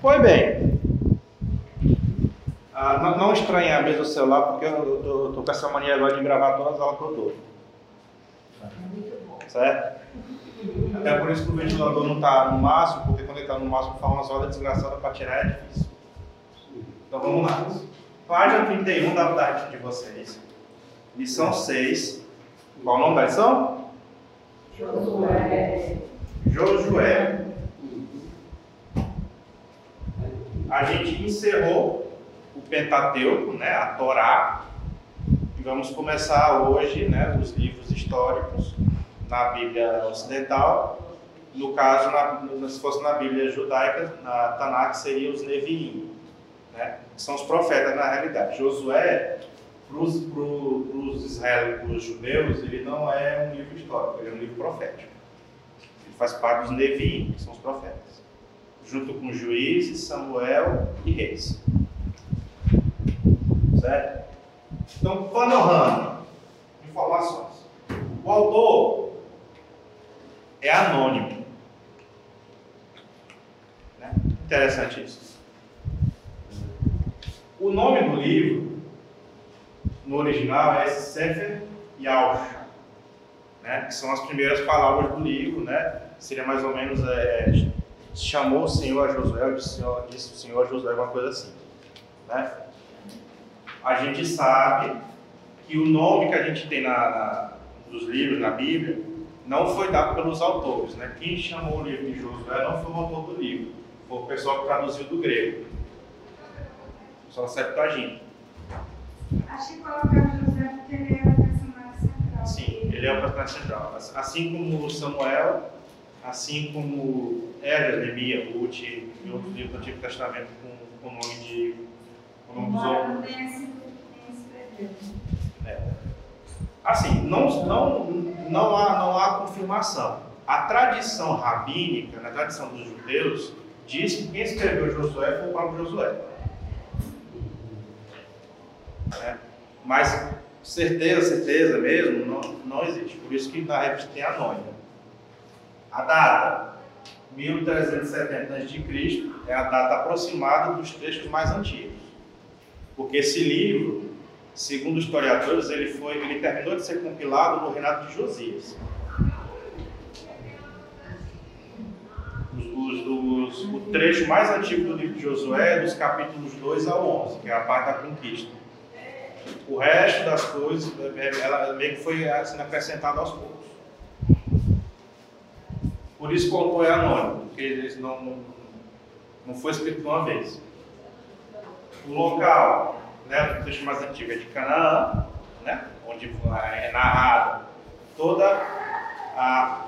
Pois bem, ah, não, não estranhe a mesa do celular, porque eu estou com essa mania agora de gravar todas as aulas que eu dou. Certo? Até por isso que o ventilador não está no máximo, porque quando ele está no máximo faz umas horas desgraçadas para tirar é difícil. Então vamos lá. Página 31 da tarde de vocês. Lição 6. Qual o nome da lição? Josué. Josué. A gente encerrou o Pentateuco, né, a Torá, e vamos começar hoje né, os livros históricos na Bíblia Ocidental. No caso, na, se fosse na Bíblia judaica, na Tanakh seria os Neviim, né, que são os profetas na realidade. Josué, para os israelitas, para os judeus, ele não é um livro histórico, ele é um livro profético. Ele faz parte dos Neviim, que são os profetas, junto com juízes, Samuel e reis. Certo? Então, panorama, informações. O autor é anônimo. Né? Interessante isso. O nome do livro, no original, é Sefer Yalcha, né? que são as primeiras palavras do livro, né? seria mais ou menos, é, chamou o Senhor a Josué, disse, disse o Senhor a Josué, alguma coisa assim. Né? A gente sabe que o nome que a gente tem na, na, nos livros, na Bíblia, não foi dado pelos autores. Né? Quem chamou o livro de Josué não foi o autor do livro, foi o pessoal que traduziu do grego. Só Septuaginta. Acho que colocaram José porque ele era o personagem central. Sim, ele é o personagem central. Assim como Samuel, assim como Esdras, Neemias, Ruth e outros livros do Antigo Testamento com o nome de com o nome dos homens. É. Assim, não, não, não, há, não há confirmação. A tradição rabínica, na tradição dos judeus, diz que quem escreveu Josué foi o próprio Josué. Né? Mas certeza, certeza mesmo, não, não existe. Por isso que na revista tem anônimo. A data, 1370 a.C., é a data aproximada dos textos mais antigos. Porque esse livro, segundo os historiadores, ele, foi, ele terminou de ser compilado no reinado de Josias. Os- os- o trecho mais antigo do livro de Josué é dos capítulos 2 ao 11, que é a parte da conquista. O resto das coisas, ela meio que foi sendo acrescentado aos poucos. Por isso autor é anônimo, porque eles não, não foi escrito uma vez. O local, né, o texto mais antigo é de Canaã, né, onde é narrado toda a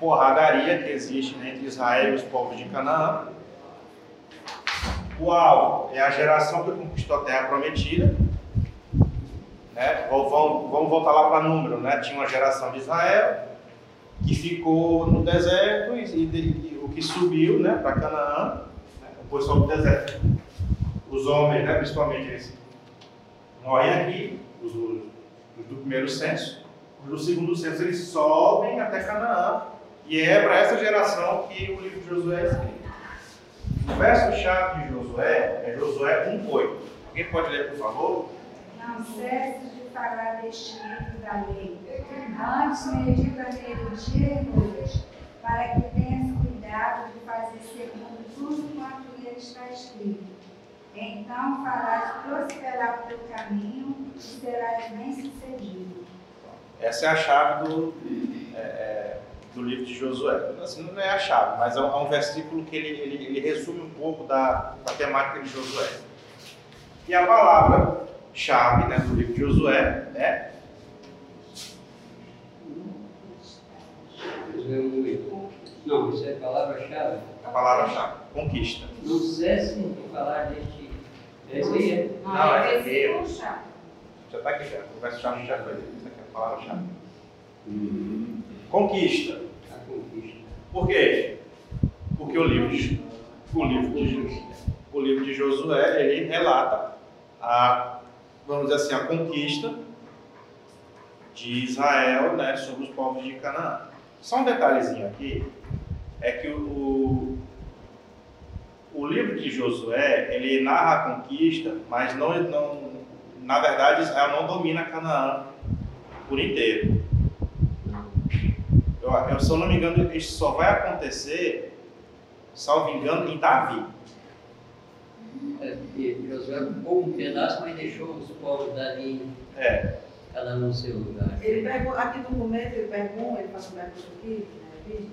porradaria que existe né, entre Israel e os povos de Canaã. O alvo é a geração que conquistou a terra prometida. Né? Vamos- vamos voltar lá para número. Né? Tinha uma geração de Israel que ficou no deserto e, e- o que subiu né, para Canaã, né, o pessoal do deserto. Os homens, né, principalmente, eles morrem aqui, os, os- do primeiro censo. Os do segundo censo, eles sobem até Canaã. E é para essa geração que o livro de Josué é escrito. O verso-chave de Josué é Josué 1,8. Alguém pode ler, por favor? Não de falar deste livro da lei. Antes medita nele dia e noite, para que tenhas cuidado de fazer segundo tudo quanto nele está escrito. Então farás prosperar o teu caminho e serás bem-sucedido. Essa é a chave do, é, é, do livro de Josué. Assim, não é a chave, mas é um, é um versículo que ele, ele, ele resume um pouco da, da temática de Josué. E a palavra-chave né, do livro de Josué é Não, isso é palavra-chave. a palavra-chave, conquista. Não cesse de falar deste. É. Não, é chave. Já está aqui já. O verso-chave já foi. Isso aqui é a palavra-chave. Conquista. A conquista. Por quê? Porque o livro de, o livro de, o livro de Josué, ele relata a, vamos dizer assim, a conquista de Israel né, sobre os povos de Canaã. Só um detalhezinho aqui, é que o, o, livro de Josué, ele narra a conquista, mas não, não, na verdade Israel não domina Canaã por inteiro. Eu, eu, se eu não me engano, isso só vai acontecer, salvo engano, em Davi. É, porque Josué ocupou um pedaço, mas deixou os povos dali, É, cada um no seu lugar. Ele pergunta, aqui no documento, ele pergunta, ele faz uma pergunta aqui, né, vídeo,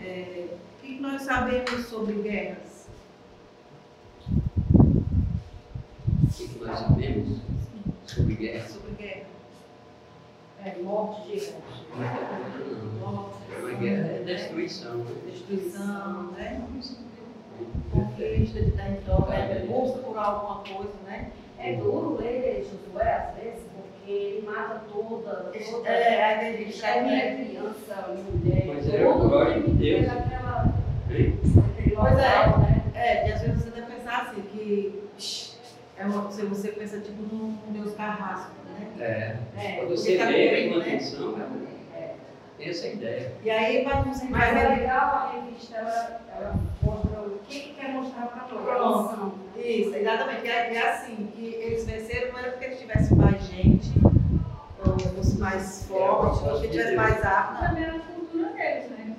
é, o que nós sabemos sobre guerras? O que nós sabemos sobre guerra? Sobre guerra. É, morte de Uma guerra é destruição. né? Destruição, né? Conquista de território, né? busca por alguma coisa, né? É duro ler Josué às vezes, porque ele mata toda, toda É, aí tem gente que mulher, né? criança, mulher, Mas é a todo glória de Deus. daquele Pois é. né? É, e às vezes você deve pensar assim, que é uma, se você pensa tipo num, Deus carrasco, né? É. É, Quando você tá lê com né? atenção, é essa a ideia. E aí você Mas é vai legal a revista, ela, ela que, que quer mostrar para nós. São. Isso, exatamente. Que é, que é assim, que eles venceram não era porque eles tivessem mais gente, ou fosse mais forte, ou porque tivesse mais arma. Também era a cultura deles, né?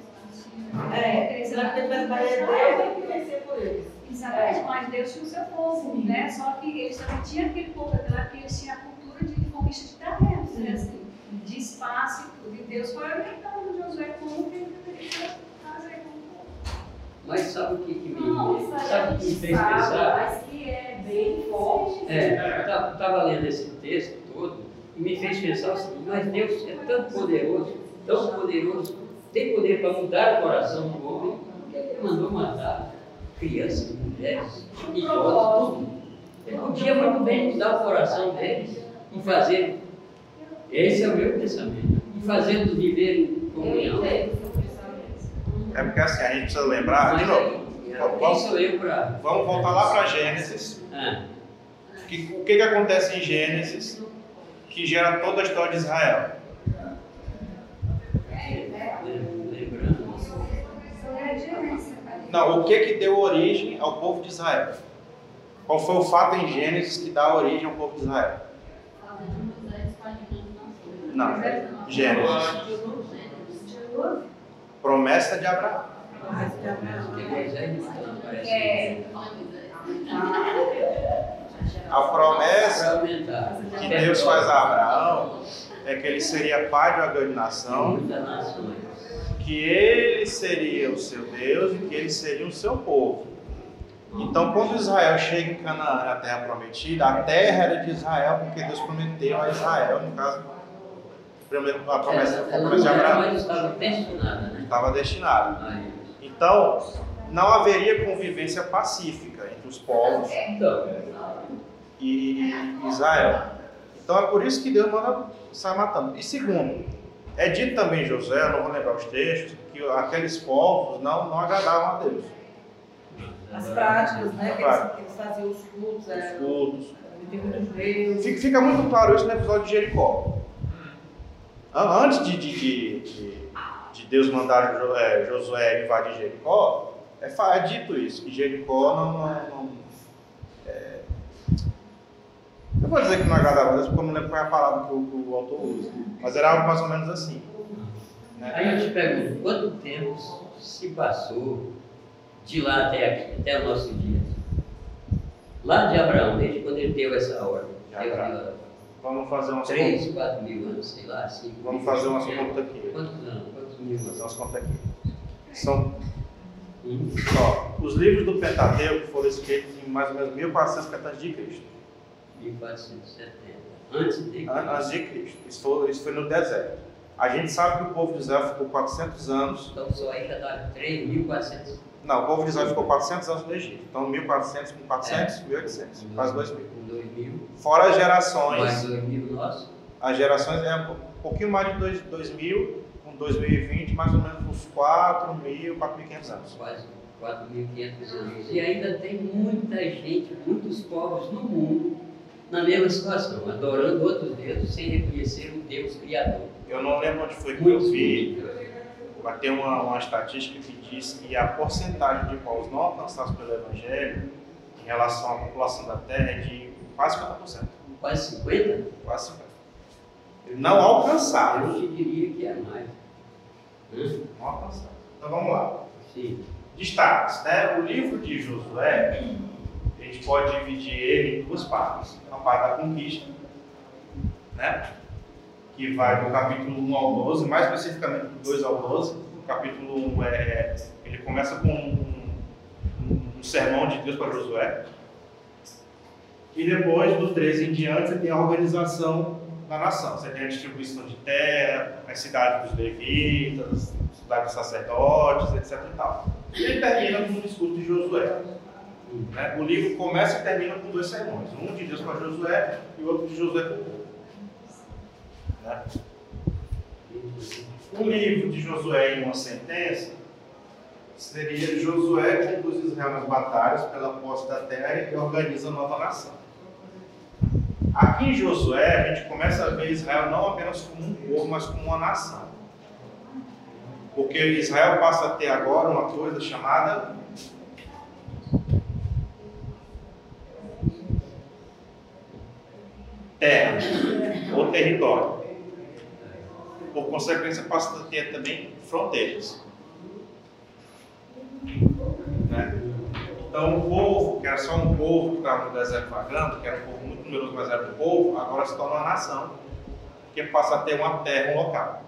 É, Eles não é porque tivesse Deus, tem que vencer por eles. Exatamente, mas Deus tinha o seu povo, né? Só que eles também tinham aquele povo daquela época, eles tinham a cultura de conquista de terrenos, né? Assim, de espaço e tudo. E Deus foi orientando Josué como que ele deveria fazer com o povo. Mas sabe o que, que me, sabe o que me fez sabe, pensar? mas que é bem forte. É, eu estava lendo esse texto todo e me fez pensar seguinte, mas Deus é tão poderoso, tão poderoso, tem poder para mudar o coração do homem, que ele mandou matar crianças, mulheres, idosos, tudo. Ele podia muito bem mudar o coração deles e fazer, esse é o meu pensamento, e fazê-los viver em comunhão. entendo o seu pensamento. É porque assim, a gente precisa lembrar, de novo, quem sou eu para... vamos voltar lá para Gênesis. Ah, Que- o que, que acontece em Gênesis que gera toda a história de Israel? lembrando, Não, o que, que deu origem ao povo de Israel? Qual foi o fato em Gênesis que dá origem ao povo de Israel? Não, Gênesis. Promessa de Abraão. A promessa que Deus faz a Abraão é que ele seria pai de uma grande nação, que ele seria o seu Deus e que ele seria o seu povo. Então, quando Israel chega em Canaã, na terra prometida, a terra era de Israel, porque Deus prometeu a Israel, no caso, primeiro, a promessa, Ela, ela de Abraão estava destinada, né? estava destinada. a eles. Então, não haveria convivência pacífica entre os povos Então, e Israel. Então é por isso que Deus manda sair matando. E segundo, é dito também em José, eu não vou lembrar os textos, que aqueles povos não, não agradavam a Deus. As práticas, né? Que eles, que eles faziam os cultos, Os é, cultos. fica muito claro isso no episódio de Jericó. An- Antes de, de, de, de- de Deus mandar é, Josué invadir Jericó, é, é dito isso, que Jericó não. não, não é, eu vou dizer que não agradava a Deus, porque eu não lembro qual é a palavra que o, que o autor usa. Mas era algo mais ou menos assim. aí Né? eu te pergunto, quanto tempo se passou de lá até aqui, até o nosso dia? Lá de Abraão, desde quando ele deu essa ordem? De Abraão. Vamos fazer umas contas. quatro mil anos, sei lá, cinco Vamos mil fazer umas contas aqui. Quantos anos? Quantos mil Fazer anos? umas contas aqui. São Hum? Ó, os livros do Pentateuco foram escritos em mais ou menos 1400 antes de Cristo. 1470. Antes de An- Antes de Cristo. Isso foi, isso foi no deserto. A gente sabe que o povo de Israel ficou 400 anos. Então só aí já dá 3.400. Não, o povo de Israel ficou 400 anos no Egito. Então 1400 com 400, 1800. Quase 2000. Com 2.000. Fora as Mais gerações. 2.000 nossos. As gerações é um pouquinho mais de dois- 2000, com 2020, mais ou menos uns 4.000, 4.500 anos. quase 4.500 anos. E ainda tem muita gente, muitos povos no mundo na mesma situação, adorando outros deuses sem reconhecer o Deus Criador. Eu não lembro onde foi que eu Muitos. vi. vai ter uma, uma estatística que diz que a porcentagem de povos não alcançados pelo Evangelho em relação à população da Terra é de quase 50%. Quase 50? Quase 50%. Não alcançados. Eu te diria que é mais. Hã? Não alcançados. Então vamos lá. Sim. Destaques, né? O livro de Josué, a gente pode dividir ele em duas partes. A parte da conquista, né? Que vai do capítulo 1 ao 12, mais especificamente do 2 ao 12. O capítulo 1 é, ele começa com um, um, um sermão de Deus para Josué. E depois, do 13 em diante, você tem a organização da nação. Você tem a distribuição de terra, as cidades dos levitas, cidades dos sacerdotes, etc. E, tal. e ele termina com o discurso de Josué. Né? O livro começa e termina com dois sermões. Um de Deus para Josué e o outro de Josué para o povo. Né? O livro de Josué em uma sentença seria Josué conduz Israel nas batalhas pela posse da terra e organiza a nova nação. Aqui em Josué, a gente começa a ver Israel não apenas como um povo, mas como uma nação. Porque Israel passa a ter agora uma coisa chamada terra ou território. Por consequência, passa a ter também fronteiras. Né? Então, o povo, que era só um povo que estava no deserto vagando, que era um povo muito numeroso, mas era um povo, agora se torna uma nação, que passa a ter uma terra, um local.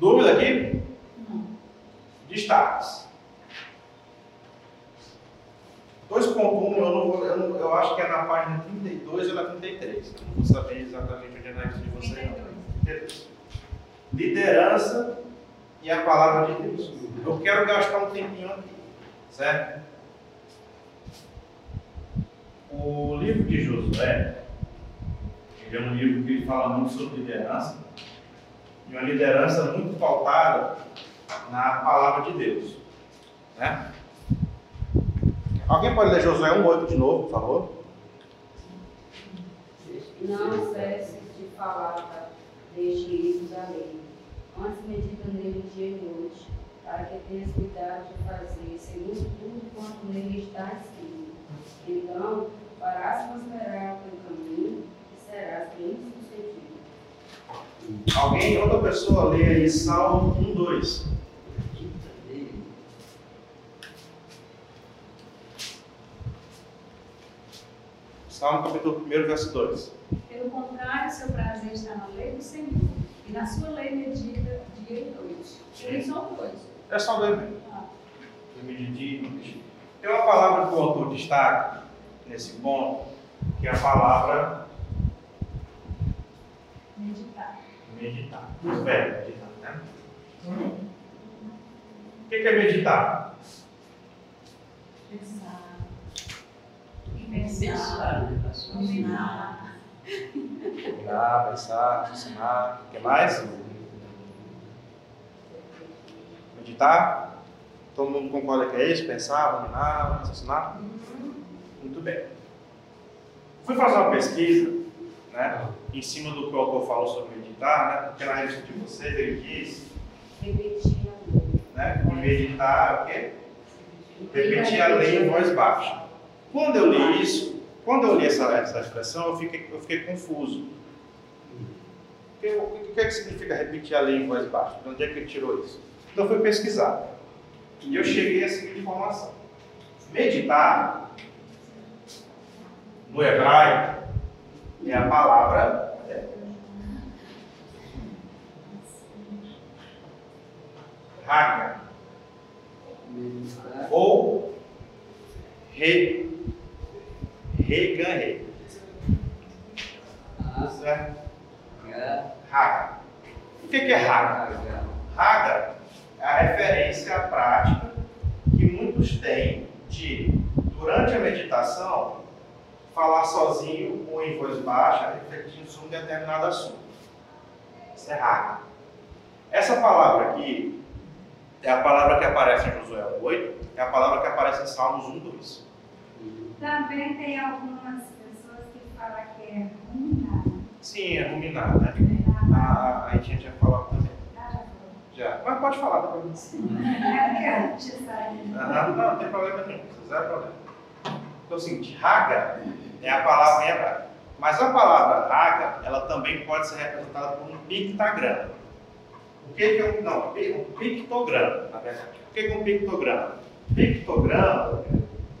Dúvida aqui? Destaques. 2.1 eu, não vou, eu, não, eu acho que é na página 32 ou na 33. Eu não vou saber exatamente onde é na de vocês. não. 32. Liderança e a palavra de Deus. Eu quero gastar um tempinho aqui, certo? O livro de Josué, ele é um livro que fala muito sobre liderança, e uma liderança muito pautada na palavra de Deus. Né? Alguém pode ler Josué 1,8 de novo, por favor? Não cesse de falar deste livro da lei. Antes medita nele dia e noite, para que tenhas cuidado de fazer segundo tudo quanto nele está escrito. Então, farás prosperar o teu caminho e serás bem sucedido. Alguém, outra pessoa, lê aí Salmo 1,2. Salmo capítulo 1, verso 2. Pelo contrário, seu prazer está na lei do Senhor, e na sua lei medita dia e noite. Eles são dois. É só dois mesmo. Ah. Tem uma palavra que o autor destaca nesse ponto, que é a palavra meditar. meditar. O verbo meditar, né? O que que é meditar? Pensar. Pensar? Dominar. Olhar, pensar, raciocinar. O que mais? Meditar? Todo mundo concorda que é isso? Pensar, dominar, raciocinar? Muito bem. Fui fazer uma pesquisa, né? Em cima do que o autor falou sobre meditar, né? Porque na revista de vocês ele diz, Repetir a lei. né? Meditar é o quê? Repetir a lei em voz baixa. Quando eu li isso, quando eu li essa, essa expressão, eu fiquei, eu fiquei confuso. O que, é que significa repetir a lei em voz baixa? De onde é que ele tirou isso? Então eu fui pesquisar. E eu cheguei a seguinte informação. Meditar, no hebraico, é a palavra raga Meditar. ou re, reganhe. Certo? H, Raga. O que é raga? Raga é a referência à prática que muitos têm de, durante a meditação, falar sozinho ou em voz baixa, refletindo sobre um determinado assunto. Isso é raga. Essa palavra aqui é a palavra que aparece em Josué 8, é a palavra que aparece em Salmos 1, 2. Também tem algumas pessoas que falam que é ruminar. Sim, é ruminar, né? a, a Etinha tinha falado também. Ah, já foi. Já. Mas pode falar, não tem problema. É porque antes, Não, não tem problema nenhum. Zero problema. Então é o seguinte, raga é a palavra em hebraico. Mas a palavra raga, ela também pode ser representada por um pictagrama. O que que é um, não, um pictograma, na verdade. O que que é um pictograma? Pictograma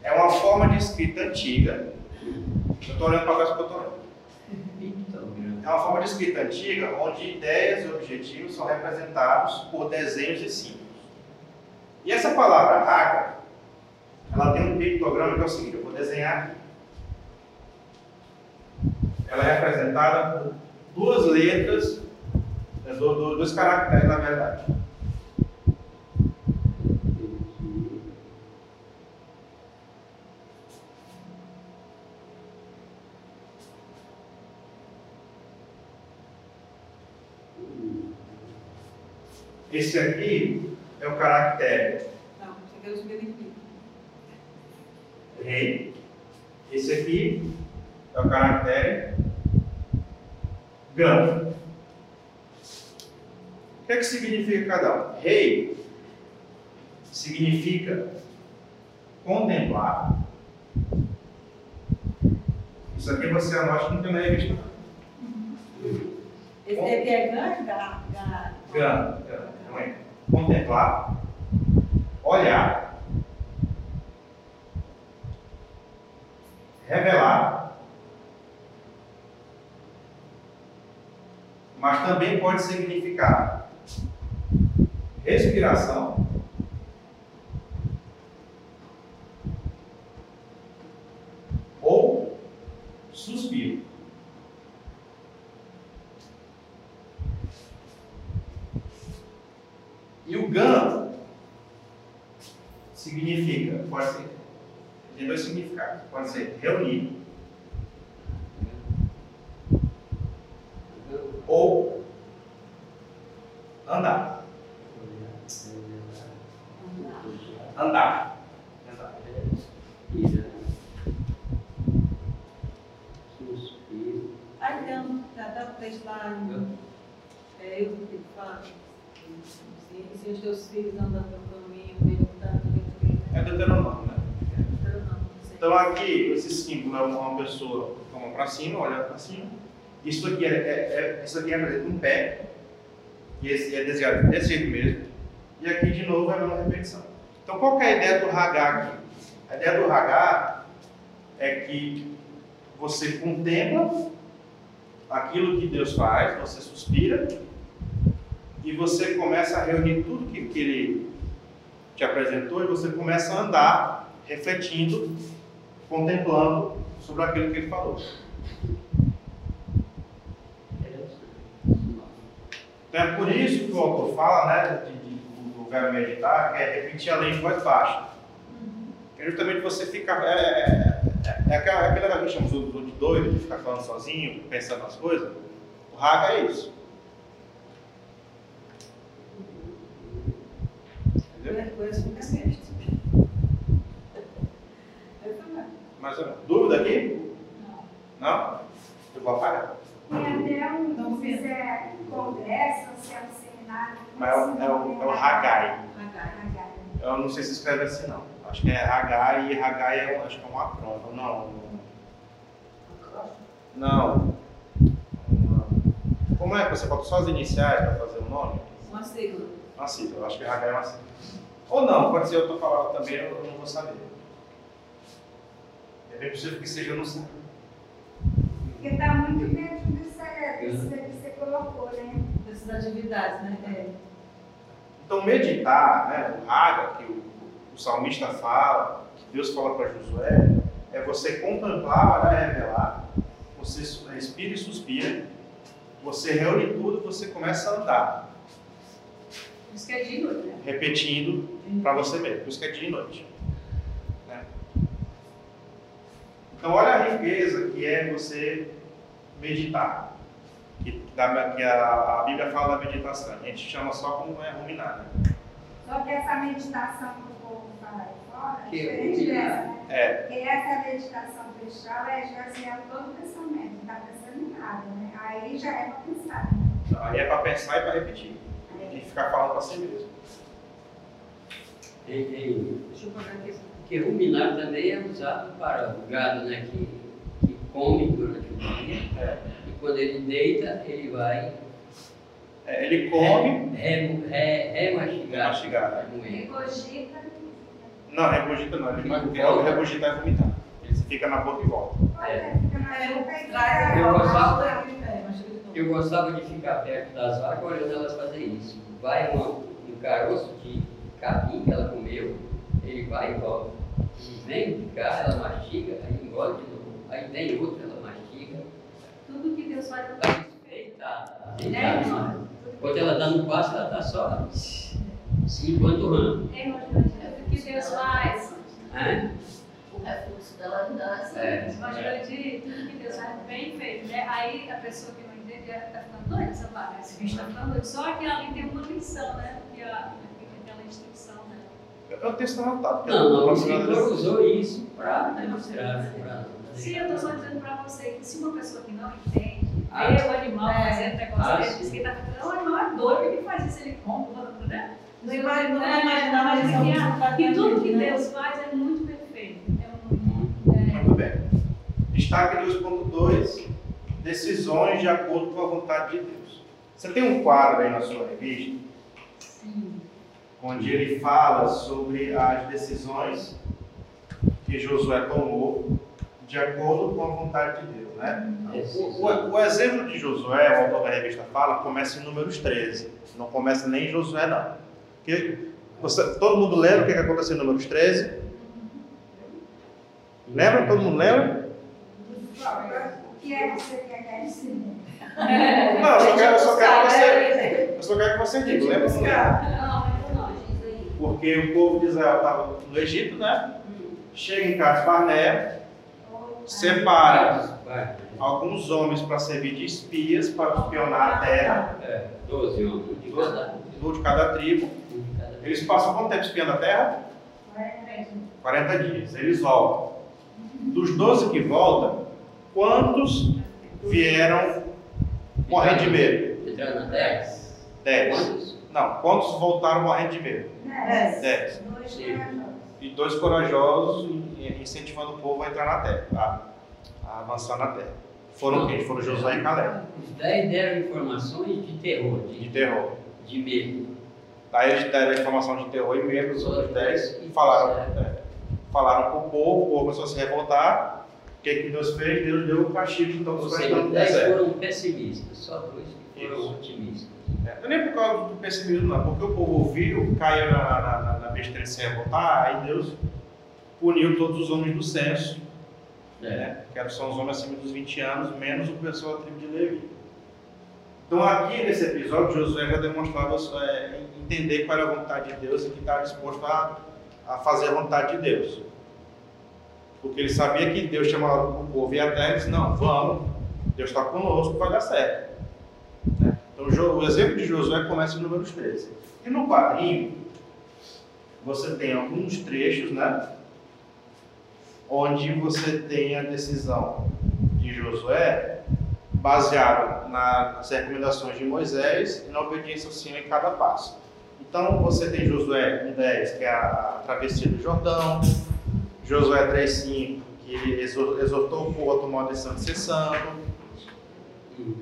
é uma forma de escrita antiga. Eu estou olhando para que eu estou olhando. É uma forma de escrita antiga onde ideias e objetivos são representados por desenhos e símbolos. E essa palavra raga, ela tem um pictograma que é o seguinte, eu vou desenhar aqui. Ela é representada por duas letras, né, do- do- dois caracteres, na verdade. Esse aqui é o caractere Não, você quer os benefícios. rei. Esse aqui é o caractere grão. O que é que significa cada um? Rei significa contemplar. Isso aqui você anote que não tem na revista. Esse aqui é grande, ga- ga- Gam, gam, não é? Contemplar, olhar, revelar, mas também pode significar respiração, ou suspiro. E o GAN significa, pode ser, tem dois significados. Pode ser reunir ou andar. Andar. Andar. Tem, já dá o texto lá em. É, eu que fala. Se, se os teus filhos andam pelo caminho, perguntando o que É Deuteronômio, né? Eu não, não sei. Então aqui, esse símbolo é uma pessoa com a mão para cima, olhando para cima. Isso aqui é, é, é, isso aqui representa um pé. E esse é desenhado desse jeito mesmo. E aqui de novo é a mesma repetição. Então qual é a ideia do Hagá aqui? A ideia do Hagá é que você contempla aquilo que Deus faz, você suspira e você começa a reunir tudo que, que Ele te apresentou e você começa a andar refletindo contemplando sobre aquilo que ele falou. Então é por isso que o autor fala, né, do verbo meditar, que é repetir a lei em voz baixa. É justamente você ficar. É, é, é, é aquela, aquele negócio que chamamos de doido, de ficar falando sozinho, pensando nas coisas. O raga é isso. Entendeu? Depois fica sexto. Eu também. Mais ou menos. Dúvida aqui? Não? Eu vou apagar. Tem até um, se quiser congresso, se é um seminário. Mas é o, é o, é o Hagai. Eu não sei se escreve assim não. Acho que é Hagai e Hagai é, um- acho que é um acrônimo. Não. Não. Como é que você bota só as iniciais para fazer o nome? Uma sigla. Uma sigla. Eu acho que Hagai é uma sigla. Ou não, pode ser eu estou falando também, eu não vou saber. É bem possível que seja, não sei. Porque está muito dentro disso aí, disso aí que você colocou, né? Dessas atividades, né? É. Então, meditar, né, o raga que o, o salmista fala, que Deus fala para Josué, é você contemplar, olhar e revelar, você respira e suspira, você reúne tudo, você começa a andar, Por isso que é de noite, né? repetindo para você mesmo, por isso que é dia e noite. né? Então, olha a riqueza que é você meditar. Que, da- que a, a Bíblia fala da meditação, a gente chama só como é ruminar. Né? Só que essa meditação que o povo fala aí fora é Que é diferente dessa, né? É, Porque essa meditação pessoal é esvaziar todo o pensamento, não está pensando em nada, né? Aí já é para pensar. né? Aí é para pensar e para repetir. E ficar falando para si mesmo. Tem, tem, Deixa eu pagar aqui. Porque ruminar também é usado para o gado né, que, que come durante o dia. É. E quando ele deita, ele vai É, ele come, re- re-. Remastigar. Vai moer. Regurgita. não, regurgita não, ele vai Volta. ele regurgitar e vomitar. Ele fica na boca e volta. Olha, fica na É, e fica- Eu gostava- é, Eu gostava de ficar perto das vacas olhando elas fazer isso. Vai uma, um caroço de capim que ela comeu, ele vai e volta. E vem de cá, ela mastiga, aí engole de novo. Aí vem outra, ela mastiga. Tudo que Deus faz Ela está deitada, deitada. não. Quando ela dá no passo, ela está só se enquanto É, irmão, tudo que Deus faz. É? O refluxo dela dá assim. É. Imagina de tudo que Deus faz bem feito, né? Aí a pessoa que não entende está ficando doida, essa vaga. Esse bicho está ficando doido. Só que ali tem uma lição, né? Porque a, aquela instrução, Eu tenho texto anotado. porque Não, não, o escritor usou isso para demonstrar, né? Sim, eu estou só dizendo para você que se uma pessoa que não entende, Ah, vê o animal é. fazendo negócio Ah, dele, sim. diz que tá ficando, o animal é doido, ele faz isso, ele compra, né? Não imagina- não É, isso que não a- faz Que tudo que né? Deus faz é muito perfeito. É um, é, Muito bem. Destaque 2.2, decisões de acordo com a vontade de Deus. Você tem um quadro aí na sua revista, onde ele fala sobre as decisões que Josué tomou de acordo com a vontade de Deus, né? O, o- o exemplo de Josué, o autor da revista fala, começa em Números 13. Não começa nem em Josué, não. Porque você- todo mundo lembra o que que aconteceu em Números 13? Lembra? Todo mundo lembra? O que é que você quer que eu ensine? Não, eu só quero, eu só quero que você. Eu só quero que você diga, lembra não. Porque o povo de Israel estava no Egito, né? Chega em Cades Barnea, separa alguns homens para servir de espias, para espionar a terra, É, 12 homens, um de cada. de cada tribo. Eles passam quanto tempo espiando a terra? 40 dias. Eles voltam. Dos 12 que voltam, quantos vieram morrendo de medo? Entrando na terra? 10. Não, quantos voltaram morrendo de medo? Dez. 10. Dois corajosos. E dois corajosos e- incentivando o povo a entrar na terra, a, a avançar na terra. Foram quem? Foram Josué e Caleb, Os 10 deram informações de terror, de de, terror. de medo. Daí eles deram a informação de terror e medo, os outros 10 e falaram, é, falaram para o povo, o povo começou a se revoltar. O que, que Deus fez? Deus deu o castigo de Ou todos os seja, 10 deserto. foram pessimistas, só dois que foram Isso. otimistas. É, Não é nem por causa do pessimismo, não, porque o povo ouviu, caiu na, na, na, na besteira de se revoltar, aí Deus puniu todos os homens do censo, É. né? que são os homens acima dos 20 anos, menos o pessoal da tribo de Levi. Então, aqui nesse episódio, Josué já demonstrava é, entender qual era a vontade de Deus e que estava disposto a, a fazer a vontade de Deus. Porque ele sabia que Deus chamava o povo e a terra e disse: Não, vamos, Deus está conosco, vai dar certo. Então, o exemplo de Josué começa em Números 13. E no quadrinho, você tem alguns trechos, né? Onde você tem a decisão de Josué baseado na- nas recomendações de Moisés e na obediência ao Senhor em cada passo. Então, você tem Josué 1,10, que é a travessia do Jordão, Josué 3,5, que ele exor- exortou o povo a tomar uma decisão de ser santo,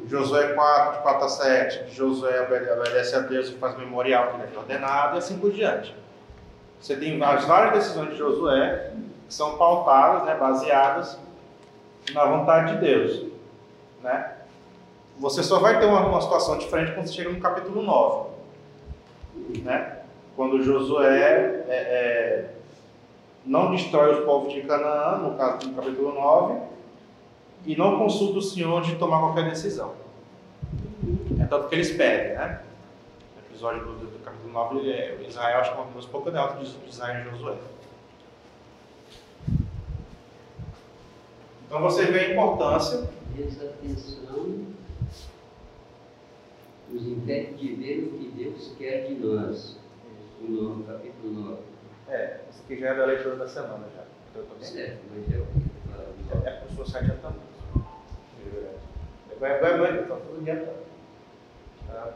Josué 4, de 4 a 7, que Josué obede- obedece a Deus e faz memorial que ele é ordenado, e assim por diante. Você tem as várias decisões de Josué que são pautadas, né, baseadas na vontade de Deus. Né? Você só vai ter uma, uma situação diferente quando você chega no capítulo 9. Né? Quando Josué é, é, não destrói os povos de Canaã, no caso do capítulo 9, e não consulta o Senhor de tomar qualquer decisão. É tanto que eles pedem, né? No episódio do, do, do capítulo 9, ele é- Israel, acho que é uma das poucas derrotas de de Israel e Josué. Então você vê a importância Presta atenção, nos impede de ver o que Deus quer de nós. No capítulo 9. É, esse aqui já é da leitura da semana já. Certo, mas é o que. É para o seu site adiantando. Vai, vai, então, tudo adiantando. Tá?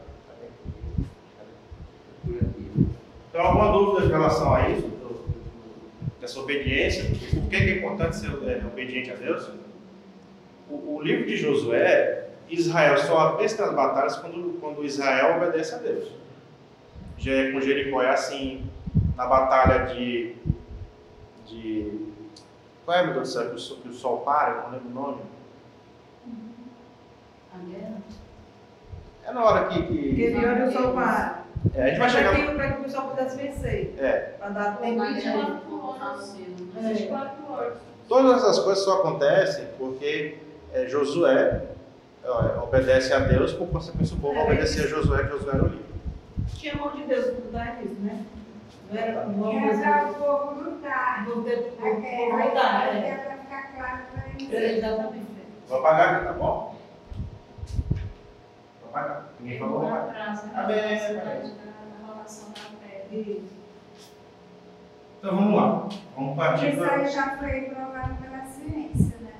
Então, alguma dúvida em relação a isso? dessa obediência? Por que é importante ser é, obediente a Deus? O, o livro de Josué, Israel só vence nas batalhas quando, quando Israel obedece a Deus. Je- Com Jericó é assim, na batalha de. de qual é, meu Deus do céu, que o, sol, para, não lembro o nome. É na hora que. que olho o sol para. é, a gente vai Para chegar. que, para que o pessoal pudesse vencer. É, Para dar tempo de. 24 horas. 24 horas. Todas essas coisas só acontecem porque é, Josué é, obedece a Deus, por consequência o povo É, obedecia a Josué, que Josué era o líder. Tinha mão de Deus por trás disso, né? Não era Era era para o povo lutar. Não teve A como guerra voltar, é né? para ficar claro para eles. Exatamente. Vou apagar aqui, tá bom? Apagar. Ninguém falou Amém. da relação da fé. Então vamos lá. Vamos partir Isso para. aí já foi provado pela ciência, né?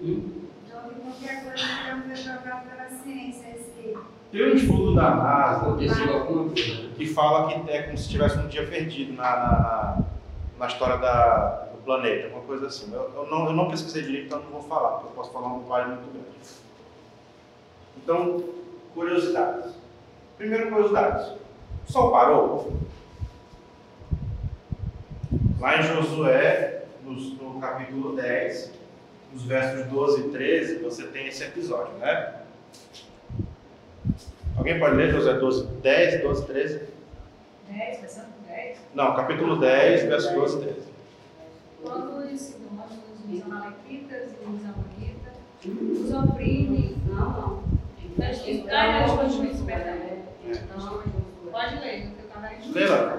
Hum? Então, de qualquer coisa que já foi provado pela ciência, esse Tem um estudo da NASA coisa. né? que fala que é como se tivesse um dia perdido na, na, na, história da, do planeta, alguma coisa assim. Eu, eu não, eu não pesquisei direito, então eu não vou falar, porque eu posso falar um pai muito grande. Então, curiosidades. Primeiro, curiosidades. O sol parou? Lá em Josué, nos- no, capítulo 10, nos versos 12 e 13, você tem esse episódio, né? Alguém pode ler Josué 12, 10, 12, 13? 10, versão 10. Não, capítulo 10, verso 12 e 13. Quando os sidônios, os amalequitas e os amonitas os oprimem. Não, não. Pode ler. Lê lá,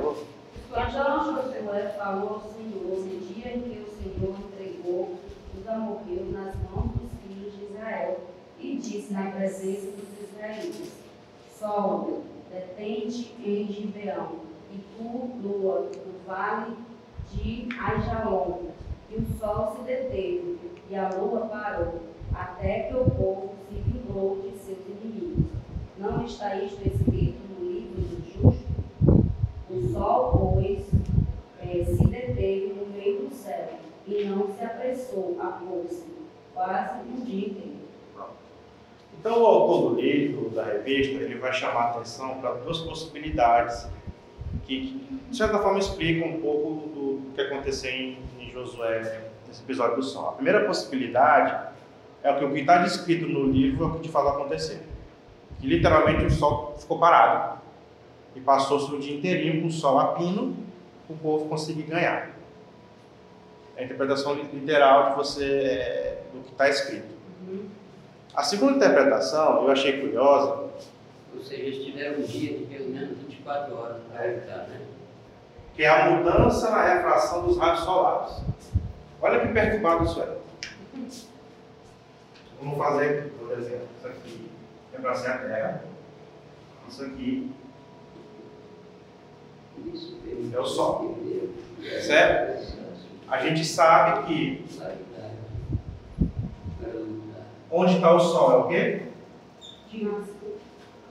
falou ao Senhor no dia em que o Senhor entregou os amorreus nas mãos dos filhos de Israel e disse na presença dos israelitas: Sol, detente em Gibeão, e tu, lua, no vale de Ajalon. E o sol se deteve, e a lua parou, até que o povo se vingrou de seus inimigos. Não está isto escrito no livro dos justos? O sol, pois, eh, se deteve no meio do céu e não se apressou a pôr-se, quase um dia inteiro. Então, o autor do livro, da revista, ele vai chamar a atenção para duas possibilidades que, de certa forma, explicam um pouco do, do que aconteceu em, em Josué, nesse episódio do sol. A primeira possibilidade é o que está descrito no livro é o que de fato aconteceu. Que literalmente o sol ficou parado e passou-se o dia inteirinho com o sol a pino, o povo conseguir ganhar. É a interpretação literal de você, é, do que está escrito. A segunda interpretação, eu achei curiosa, Ou seja, eles tiveram um dia de pelo menos 24 horas para lutar, né? que é a mudança na refração dos raios solares. Olha que perturbado isso é. Vamos fazer aqui, por exemplo, isso aqui é para ser a Terra. Isso aqui É o Sol. Certo? a gente sabe que onde está o Sol é o quê?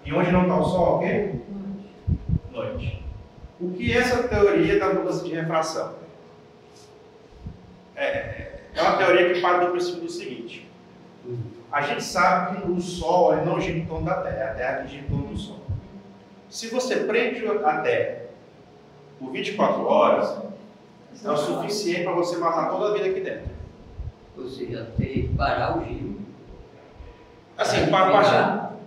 E onde não está o Sol é o quê? Noite. O que é essa teoria da mudança de refração? É, é uma teoria que parte do princípio do seguinte. A gente sabe que o Sol ele não gira em torno da Terra, a Terra que gira em torno do Sol. Se você prende a Terra por 24 horas, é o suficiente para você matar toda a vida aqui dentro. Ou seja, teria que parar o giro. Assim, para partir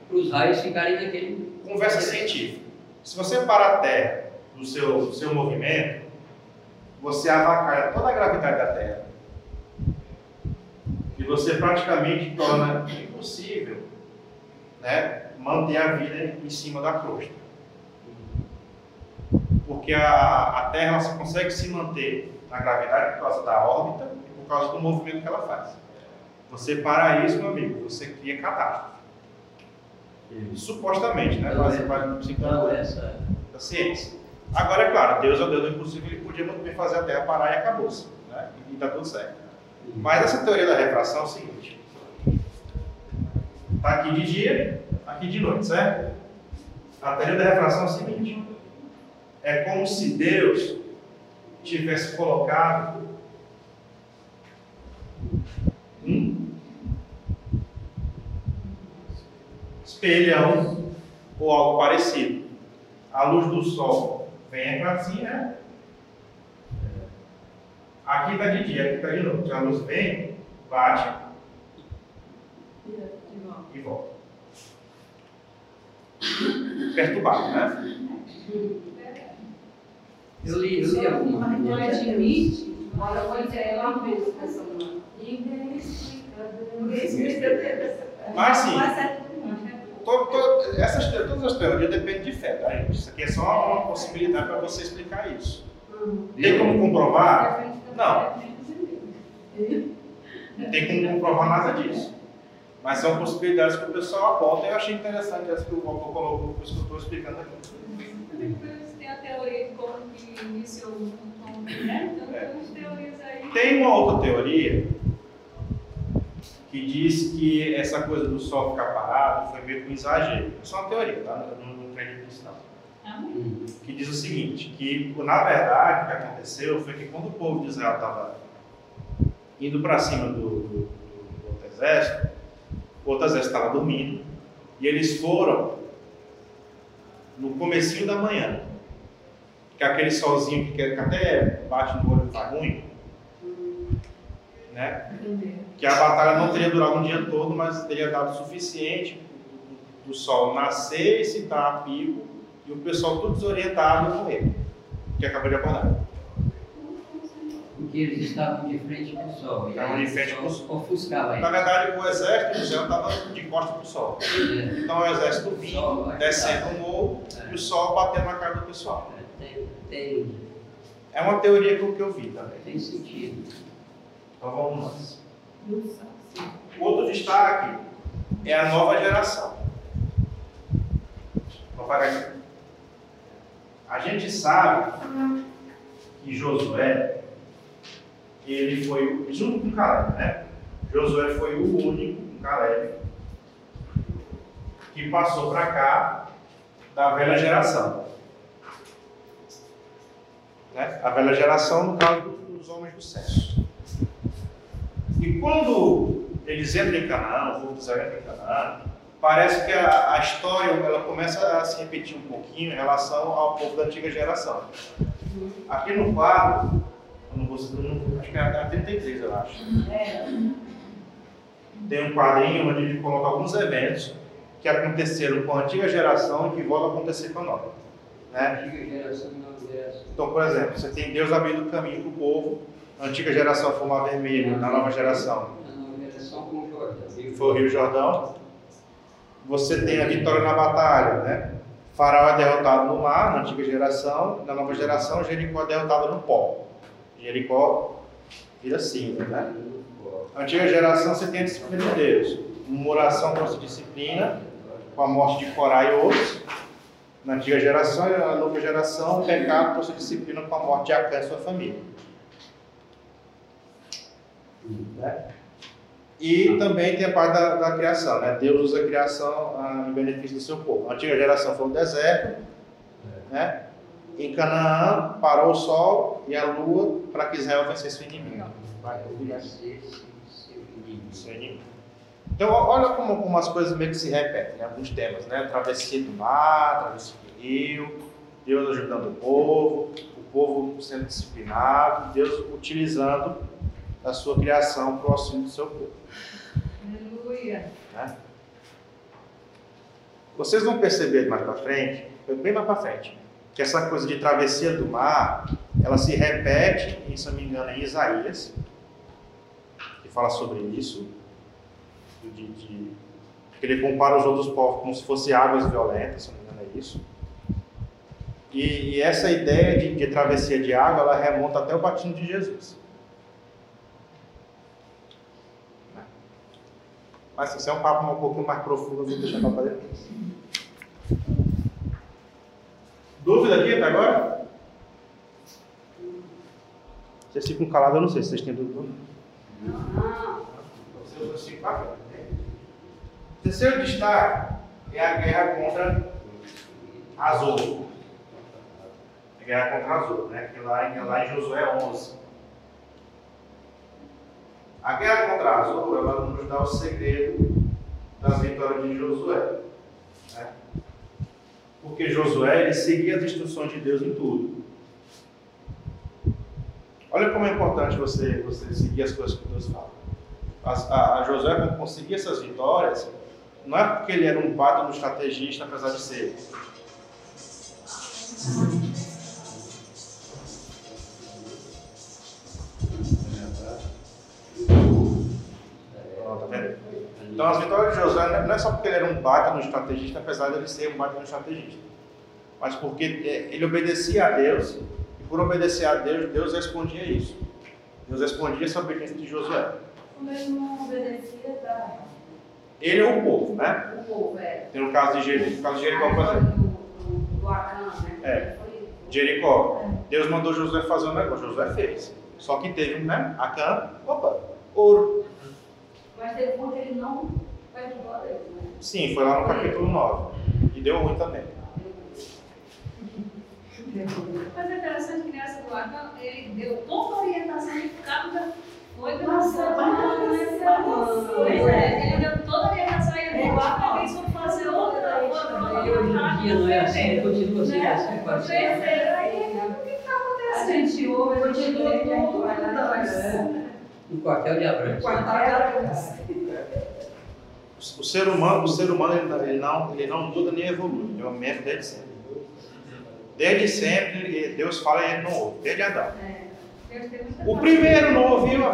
Para os raios ficarem naquele. conversa científica. Se você parar a Terra no seu, seu movimento, você avacalha toda a gravidade da Terra. Você praticamente torna impossível né, manter a vida em cima da crosta. Porque a, a Terra só consegue se manter na gravidade por causa da órbita e por causa do movimento que ela faz. Você para isso, meu amigo, você cria catástrofe. Supostamente, né? Você Então, psicologia essa. da ciência. Agora, é claro, Deus é o Deus do impossível, ele podia muito bem fazer a Terra parar e acabou-se. Né? E está tudo certo. Mas essa teoria da refração é o seguinte: está aqui de dia, aqui aqui de noite, certo? A teoria da refração é o seguinte: é como se Deus tivesse colocado um espelhão ou algo parecido. A luz do sol vem para assim, né? Aqui está de dia, aqui está de noite. A luz vem, bate e volta. Perturbado, né? Eu li, eu li alguma Não coisa. admite. Agora eu vou coisa, explica. Ninguém explica. Mas sim. É To- to- essas, todas as teorias dependem de fé, tá? Isso aqui é só uma possibilidade para você explicar isso. Tem como comprovar? Não. Não tem como comprovar nada disso. Mas são possibilidades que o pessoal aponta e eu achei interessante essa que o autor colocou, por isso que eu estou explicando aqui. Tem a teoria de como que iniciou o tom, né? Então tem umas teorias aí. Tem uma outra teoria que diz que essa coisa do sol ficar parado foi meio que um exagero. Isso é uma teoria, tá? Eu não, não acredito nisso não. Que diz o seguinte, que na verdade o que aconteceu foi que quando o povo de Israel estava indo para cima do, do- do outro exército, o outro exército estava dormindo, e eles foram no comecinho da manhã, que é aquele solzinho que, que até bate no olho e faz ruim, né? que a batalha não teria durado um dia todo, mas teria dado o suficiente do sol nascer e se dar a pico e o pessoal todo desorientado e morrer, que acabou de acordar. Porque eles estavam de frente para o sol. Estavam de frente o pro sol ofuscava Na verdade, o exército do céu estava de costa para o sol. É, Então o exército vinha, descendo o morro e o sol batendo na cara do pessoal. é, Tem, tem, É uma teoria que eu, que eu vi também. tem sentido. Então vamos. O outro destaque é a nova geração. Vou apagar aqui. A gente sabe que Josué, ele foi, junto com Caleb, né? Josué foi o único, com Caleb, que passou para cá da velha geração. Né? A velha geração, no caso dos homens do sexo. E quando eles entram em Canaã, o povo de Israel entra em Canaã, parece que a, a história ela começa a se repetir um pouquinho em relação ao povo da antiga geração. Aqui no quadro, eu não vou eu não- acho que é a 33, eu acho. Tem um quadrinho onde ele coloca alguns eventos que aconteceram com a antiga geração e que voltam a acontecer com a nova. Né? Antiga geração nova geração. Então, por exemplo, você tem Deus abrindo o caminho para o povo, a antiga geração foi o Mar Vermelho, na nova geração foi o Rio Jordão. Você tem a vitória na batalha, né? Faraó é derrotado no mar, na antiga geração, na nova geração, Jericó é derrotado no pó. Jericó vira cinza, né? Na antiga geração você tem a disciplina de Deus. Uma oração trouxe disciplina, com a morte de Corá e outros. Na antiga geração e na nova geração, o pecado trouxe disciplina com a morte de Acã e sua família. Né? E também tem a parte da, da criação, né? Deus usa a criação ah, em benefício do seu povo. A antiga geração foi o deserto, né? Em Canaã parou o sol e a lua para que Israel vencesse o inimigo. Então, olha como, como as coisas meio que se repetem, né? alguns temas, né? Travessia do mar, travessia do rio, Deus ajudando o povo, o povo sendo disciplinado, Deus utilizando a sua criação para o auxílio do seu povo. Aleluia. né? Vocês vão perceber mais para frente, bem mais para frente, que essa coisa de travessia do mar, ela se repete, e, se não me engano, em Isaías, que fala sobre isso, de, de- que ele compara os outros povos como se fossem águas violentas, se não me engano é isso. E, e essa ideia de, de travessia de água, ela remonta até o batismo de Jesus. Mas se é um papo um pouquinho mais profundo, eu vou deixar para depois. Dúvida aqui até agora? Vocês ficam calados, eu não sei se vocês têm dúvida. Vocês ficam calados. Terceiro destaque é a guerra contra Azul. A guerra contra Azul, né? Que lá, lá em Josué 11. A guerra contra Azul, ela nos dá o segredo das vitórias de Josué. né? Porque Josué, ele seguia as instruções de Deus em tudo. Olha como é importante você, você seguir as coisas que Deus fala. As- A, a Josué, quando conseguia essas vitórias, não é porque ele era um baita no estrategista, apesar de ser. Então as vitórias de Josué não é só porque ele era um baita no estrategista, apesar de ele ser um baita no estrategista, mas porque é, ele obedecia a Deus e por obedecer a Deus, Deus respondia isso. Deus respondia essa obediência de Josué. Como ele não obedecia, tá? Ele é o povo, né? O povo, é. Tem no caso de Jericó, no caso de Jericó, por Agora, exemplo. do, do, Acã, né? É. Jericó. Deus mandou Josué fazer um negócio, Josué fez. Só que teve, né? Acã, opa, ouro. Mas teve um que ele não perdoou a Deus, né? Sim, foi lá no capítulo 9. E deu ruim também. Mas é interessante que nessa do Acã, ele deu toda a orientação e cada foi né? nossa. Pois é, ele deu toda a orientação e ele falou, ah, eles vão fazer outra, outra, E hoje em dia não é assim, continua sendo assim, quase sempre. Aí, o que está A acontecendo? gente ouve, continua, a gente vai lá e faz. No quartel de Abrantes. O ser humano, o ser humano ele, não- ele não, ele não muda nem evolui. Ele é o mesmo desde sempre. Desde sempre, Deus fala e ele não ouve. Desde Adão. Deus muita O primeiro não ouviu, a.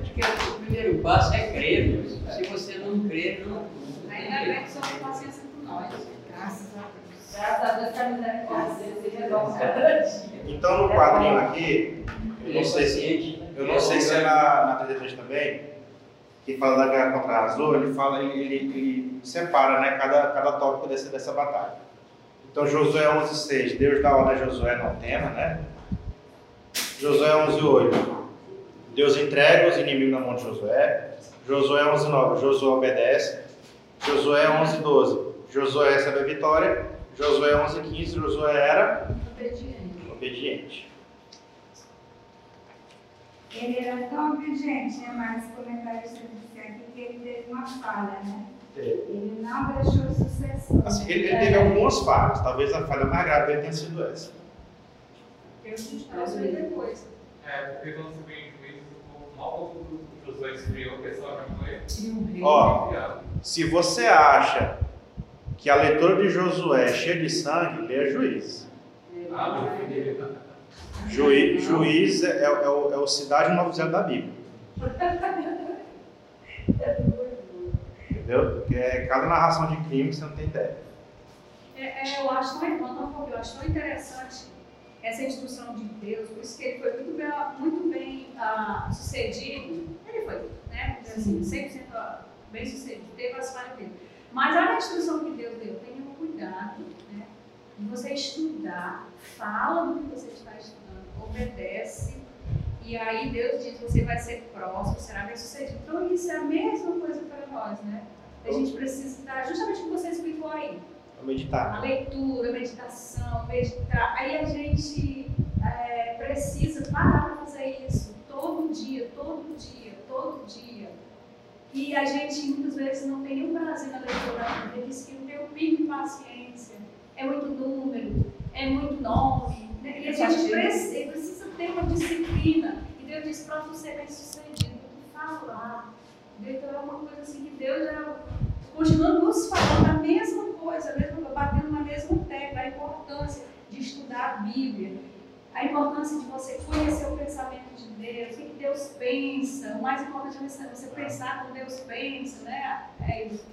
Porque o primeiro passo é crer, meu. Se você não crer, não. Ainda bem que só tem paciência com nós. Graças a Deus. Graças a Deus a se renova cada dia. Então, no quadrinho aqui, eu é não sei se. Eu não sei se é na, na 33 também, que fala da guerra contra a Azul, ele fala, ele, ele, ele separa né, cada, cada tópico desse, dessa batalha. Então, Josué 11,6, Deus dá ordem a Josué, não tema, né? Josué 11,8, Deus entrega os inimigos na mão de Josué. Josué 11,9, Josué obedece. Josué 11,12, Josué recebe a vitória. Josué 11,15, Josué era Obediente. obediente. Ele era tão obediente, né? Mas o comentarista disse aqui que ele teve uma falha, né? Ele não deixou sucessor. Assim, ele, ele teve algumas falhas, talvez a falha mais grave dele tenha sido essa. Eu ele depois. É, porque quando você vê em juízes, o mal o Josué esfriou, o pessoal já foi. Ó, se você acha que a leitura de Josué é cheia de sangue, leia Juiz. Ah, meu filho. Juiz, juiz é, é, é o, é o cidade novo zero da Bíblia. Entendeu? Porque é cada narração de crime que você não tem ideia. É, é, eu acho tão, eu acho tão interessante essa instrução de Deus, por isso que ele foi muito bem, muito bem ah, sucedido. Ele foi, né? Assim, 100% bem sucedido, teve as falhas dele. Mas olha a instrução que Deus deu, tenha cuidado, né? De você estudar, fala do que você está estudando, obedece, e aí Deus diz, você vai ser próximo, será bem sucedido. Então isso é a mesma coisa para nós, né? A gente precisa estar, justamente o que você explicou aí, meditar. a leitura, a meditação, meditar. Aí a gente é, precisa parar para fazer isso todo dia, todo dia, todo dia. E a gente muitas vezes não tem nenhum prazer na leitura da Bíblia, diz que não tem um pico de paciência, é muito número, é muito nome. A gente precisa, precisa ter uma disciplina. E Deus diz para você bem sucedido, falar. Então é uma coisa assim que Deus já continua nos falando a mesma coisa, a mesma, batendo na mesma tecla, a importância de estudar a Bíblia, a importância de você conhecer o pensamento de Deus, o que Deus pensa, o mais importante é você pensar como Deus pensa, né? É isso.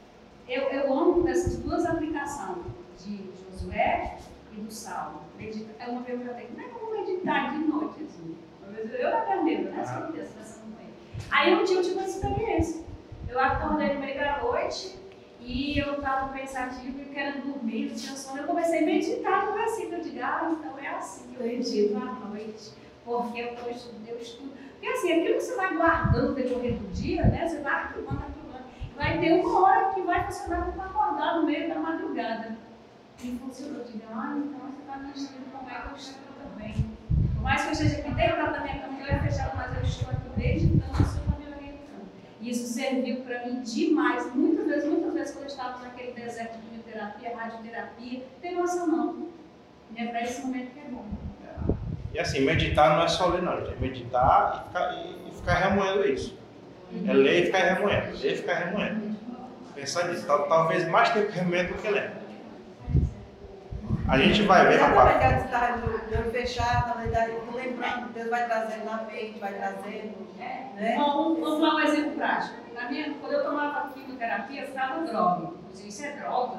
Eu, eu amo essas duas aplicações, de Josué do Salmo. Medita, é uma vez que eu tenho, é como meditar de noite, assim. Eu carneira, né? Assim, Deus, não tem. Aí um dia eu tive uma experiência. Eu acordei no meio da noite e eu estava pensativa e querendo dormir, não tinha sono. Eu comecei a meditar no versículo. Eu digo, ah, então é assim que eu medito à noite, porque eu, tô, eu estudo. Porque assim, aquilo que você vai guardando no decorrer do dia, né? Você vai acumulando, acumulando. vai ter uma hora que vai funcionar como acordar no meio da madrugada. E funcionou. Diga, ah, então você está me instruindo como é que eu estou também. Por mais que eu esteja aqui dentro da minha eu é fechado, mas eu estou aqui desde então, Senhor está me orientando. E isso serviu para mim demais. Muitas vezes, muitas vezes, quando eu estava naquele deserto de quimioterapia, radioterapia, tem noção não. E é para esse momento que é bom. E assim, meditar não é só ler, não. É meditar e ficar, e ficar remoendo isso. É ler e ficar remoendo. Ler e ficar remoendo. Pensar nisso. Tal- Talvez mais tempo remoendo do que lendo. A gente vai ver na Na parte. verdade, está de olho fechado, na verdade, eu lembrando, Deus vai trazendo na mente, vai trazendo, né? Bom, vamos dar um exemplo prático. Na minha, quando eu tomava quimioterapia, eu ficava droga. Inclusive, isso é droga.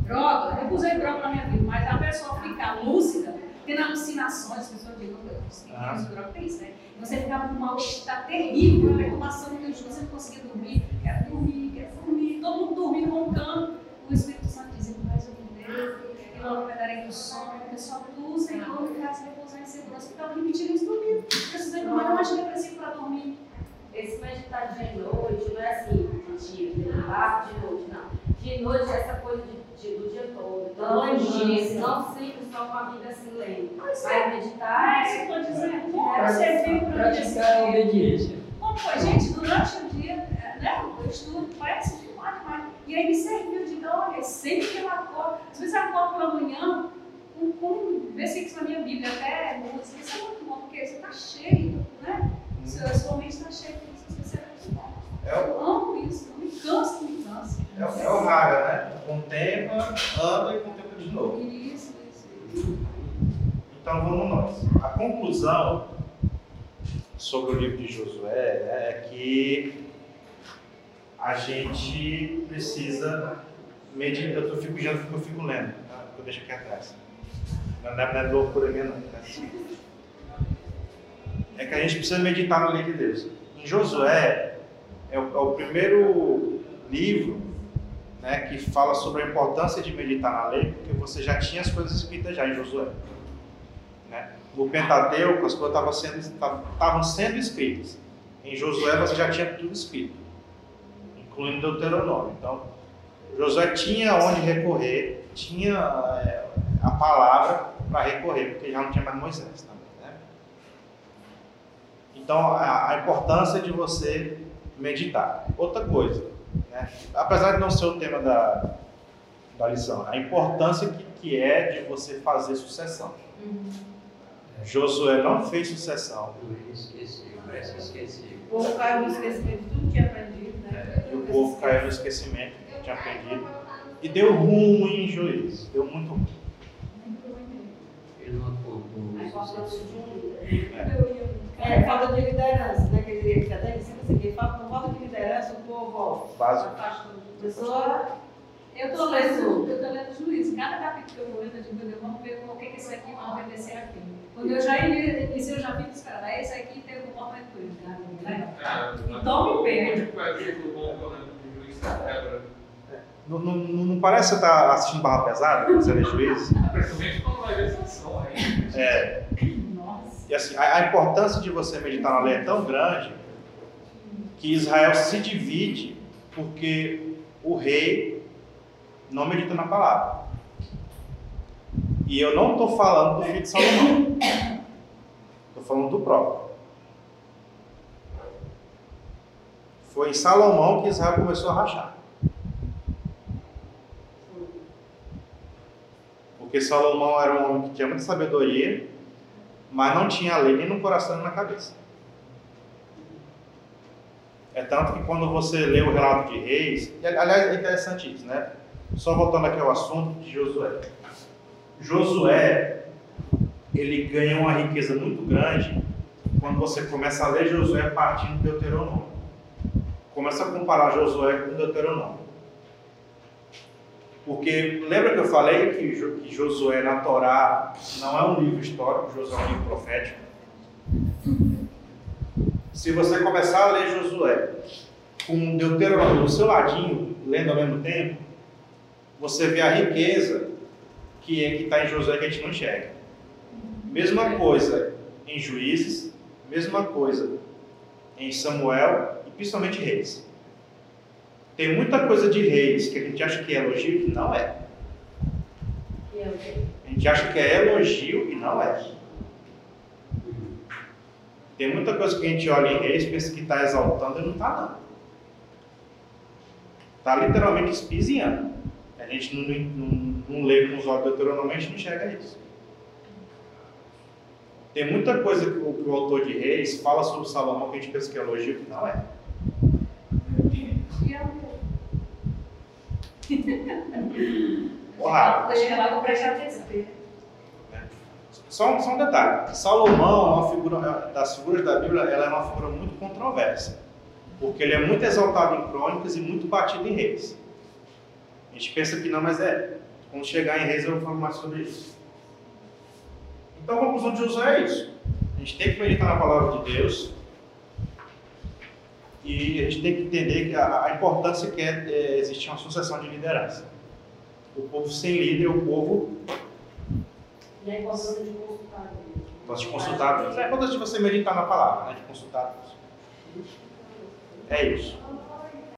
Droga. Eu usei droga na minha vida, mas a pessoa ficar lúcida, tendo alucinações, as pessoas dizem, "Meu Deus, tem Ah. isso, droga tem isso, né? E você ficava com um mal-estar terrível, uma no teu você não conseguia dormir, quero dormir, quero dormir, todo mundo dormindo, roncando. O Espírito Santo dizia, mas eu vou E me darei do sono, porque só tu, Senhor, me faz repousar em segurança. Eu ficava repetindo isso dormindo. Precisei tomar um antidepressivo para dormir. Esse meditar de noite não é assim, de dia, de tarde, de noite, não. De noite é essa coisa de, de- do dia todo. Então, Ah, sim. dias, não simples só com a vida assim lendo. Mas Vai meditar. é isso que eu estou dizendo. Como É, você viu para a dia? obediência. Como foi, gente, durante o dia, é, né, eu estudo, parece. E aí me serviu de dar, olha, sempre que eu acordo, às vezes eu acordo pela manhã com, com versículos na minha Bíblia, até música, isso é muito bom, porque você está cheio, né? Seu, sua mente está cheia isso é muito bom. É Eu amo isso, não me canso, não me canso. é o, é o raga, né? Contempla, anda e contempla de novo. Isso, isso, isso. Então vamos nós. A conclusão sobre o livro de Josué é que a gente precisa meditar. Eu fico já eu fico lendo, tá? eu deixo aqui atrás. Não é, não é loucura minha não. Tá? É que a gente precisa meditar na lei de Deus. Em Josué é o, é o primeiro livro né, que fala sobre a importância de meditar na lei, porque você já tinha as coisas escritas já em Josué. Né? No Pentateuco, as coisas estavam sendo, estavam sendo escritas. Em Josué, você já tinha tudo escrito, incluindo Deuteronômio. Então, Josué tinha onde recorrer, tinha é, a palavra para recorrer, porque já não tinha mais Moisés também. Né? Então, a, a importância de você meditar. Outra coisa, né? apesar de não ser o tema da, da lição, a importância que, que é de você fazer sucessão. Josué não fez sucessão. Eu esqueci, parece que esqueci. O povo caiu no esquecimento de tudo que tinha povo caiu no esquecimento que tinha aprendido. E deu ruim em juiz. Deu muito ruim. Ele não acordou. Um. É. É, falta de liderança, né? Quer dizer, que até ensina assim, que falta, por falta de liderança, o povo, ó, Básico. a pessoa Eu estou lendo, eu tô lendo Juízes. Cada capítulo que eu vou lendo, eu digo, meu Deus, vamos ver o que que esse aqui vai obedecer aqui. Quando eu já iniciei, eu já esperando. Aí esse aqui tem o comportamento político. né? Então me perde. Tipo, é tipo bom que eu lembro do juiz da quebra. Não, não, não parece que você está assistindo Barra Pesada quando você lê juízes? Principalmente quando vai ver sanção aí. É. Nossa. E assim, a, a importância de você meditar na lei é tão grande que Israel se divide porque o rei não medita na palavra. E eu não estou falando do filho de Salomão. Estou falando do próprio. Foi em Salomão que Israel começou a rachar. Porque Salomão era um homem que tinha muita sabedoria, mas não tinha a lei nem no coração nem na cabeça. É tanto que quando você lê o relato de reis, e, aliás é interessante isso, né? Só voltando aqui ao assunto de Josué. Josué, ele ganha uma riqueza muito grande quando você começa a ler Josué partindo do Deuteronômio. Começa a comparar Josué com Deuteronômio. Porque lembra que eu falei que, que Josué na Torá não é um livro histórico, Josué é um livro profético? Se você começar a ler Josué com Deuteronômio do seu ladinho, lendo ao mesmo tempo, você vê a riqueza que é está em Josué que a gente não enxerga. Mesma coisa em Juízes, mesma coisa em Samuel e principalmente Reis. Tem muita coisa de reis que a gente acha que é elogio e não é. É? A gente acha que é elogio e não é. Tem muita coisa que a gente olha em reis, pensa que está exaltando e não está não. Está literalmente espizinhando. A gente não, não, não lê com os olhos do Deuteronômio, a gente não enxerga isso. Tem muita coisa que o, que o autor de reis fala sobre Salomão que a gente pensa que é elogio e não é Porra. Deixa lá, vou prestar atenção. Só, um- só um detalhe. Salomão é uma figura, é, das figuras da Bíblia, ela é uma figura muito controversa. Porque ele é muito exaltado em crônicas e muito batido em reis. A gente pensa que não, mas é. Quando chegar em reis eu vou falar mais sobre isso. Então a conclusão de Josué é isso. A gente tem que meditar na palavra de Deus. E a gente tem que entender que a, a importância que é, é existir uma sucessão de liderança. O povo sem líder é o povo E a importância de consultar Deus. De consultar Deus. É importante você meditar na palavra, né? De consultar Deus. É isso.